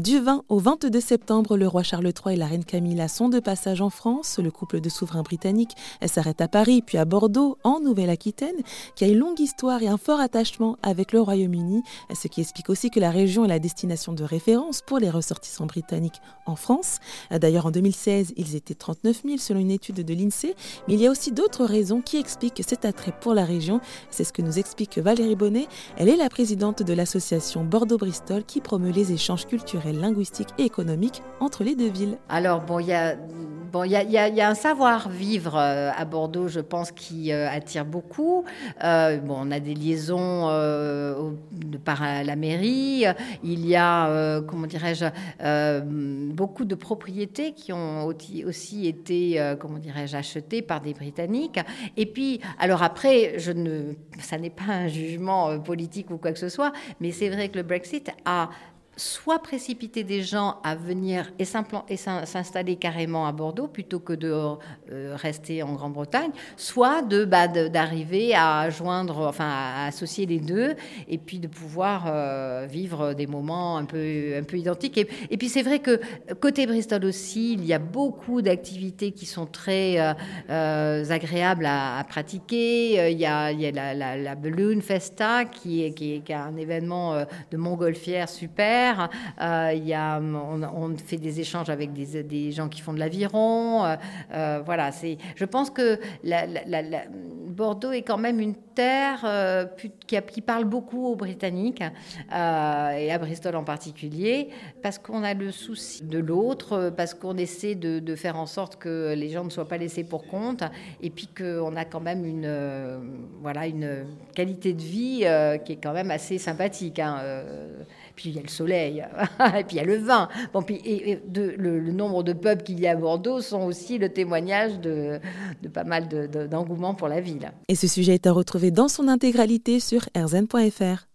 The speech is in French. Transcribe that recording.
Du 20 au 22 septembre, le roi Charles III et la reine Camilla sont de passage en France. Le couple de souverains britanniques s'arrête à Paris puis à Bordeaux, en Nouvelle-Aquitaine, qui a une longue histoire et un fort attachement avec le Royaume-Uni, ce qui explique aussi que la région est la destination de référence pour les ressortissants britanniques en France. D'ailleurs, en 2016, ils étaient 39 000 selon une étude de l'INSEE, mais il y a aussi d'autres raisons qui expliquent cet attrait pour la région. C'est ce que nous explique Valérie Bonnet. Elle est la présidente de l'association Bordeaux-Bristol qui promeut les échanges culturels, linguistiques et économiques entre les deux villes. Alors, bon, il y a Bon, il y, y, a un savoir-vivre euh, à Bordeaux, je pense, qui euh, attire beaucoup. Euh, bon, on a des liaisons par la mairie. Il y a, comment dirais-je, beaucoup de propriétés qui ont aussi été, comment dirais-je, achetées par des Britanniques. Et puis, alors après, je ne, ça n'est pas un jugement politique ou quoi que ce soit, mais c'est vrai que le Brexit a soit précipiter des gens à venir et s'installer carrément à Bordeaux plutôt que de euh, rester en Grande-Bretagne, soit de bah, d'arriver à joindre, enfin à associer les deux et puis de pouvoir euh, vivre des moments un peu un peu identiques. Et, puis c'est vrai que côté Bristol aussi, il y a beaucoup d'activités qui sont très euh, agréables à, pratiquer. Il y a, il y a la, la, Balloon Festa qui est, qui est, qui est un événement de montgolfière super euh, on, fait des échanges avec des, gens qui font de l'aviron. Euh, euh, voilà. Je pense que Bordeaux est quand même une terre qui, parle beaucoup aux Britanniques et à Bristol en particulier, parce qu'on a le souci de l'autre, parce qu'on essaie de, faire en sorte que les gens ne soient pas laissés pour compte, et puis qu'on a quand même une qualité de vie qui est quand même assez sympathique. Hein, puis il y a le soleil, et puis il y a le vin. Bon, puis, et, le, nombre de pubs qu'il y a à Bordeaux sont aussi le témoignage de, pas mal d'engouement pour la ville. Et ce sujet est à retrouver dans son intégralité sur rzn.fr.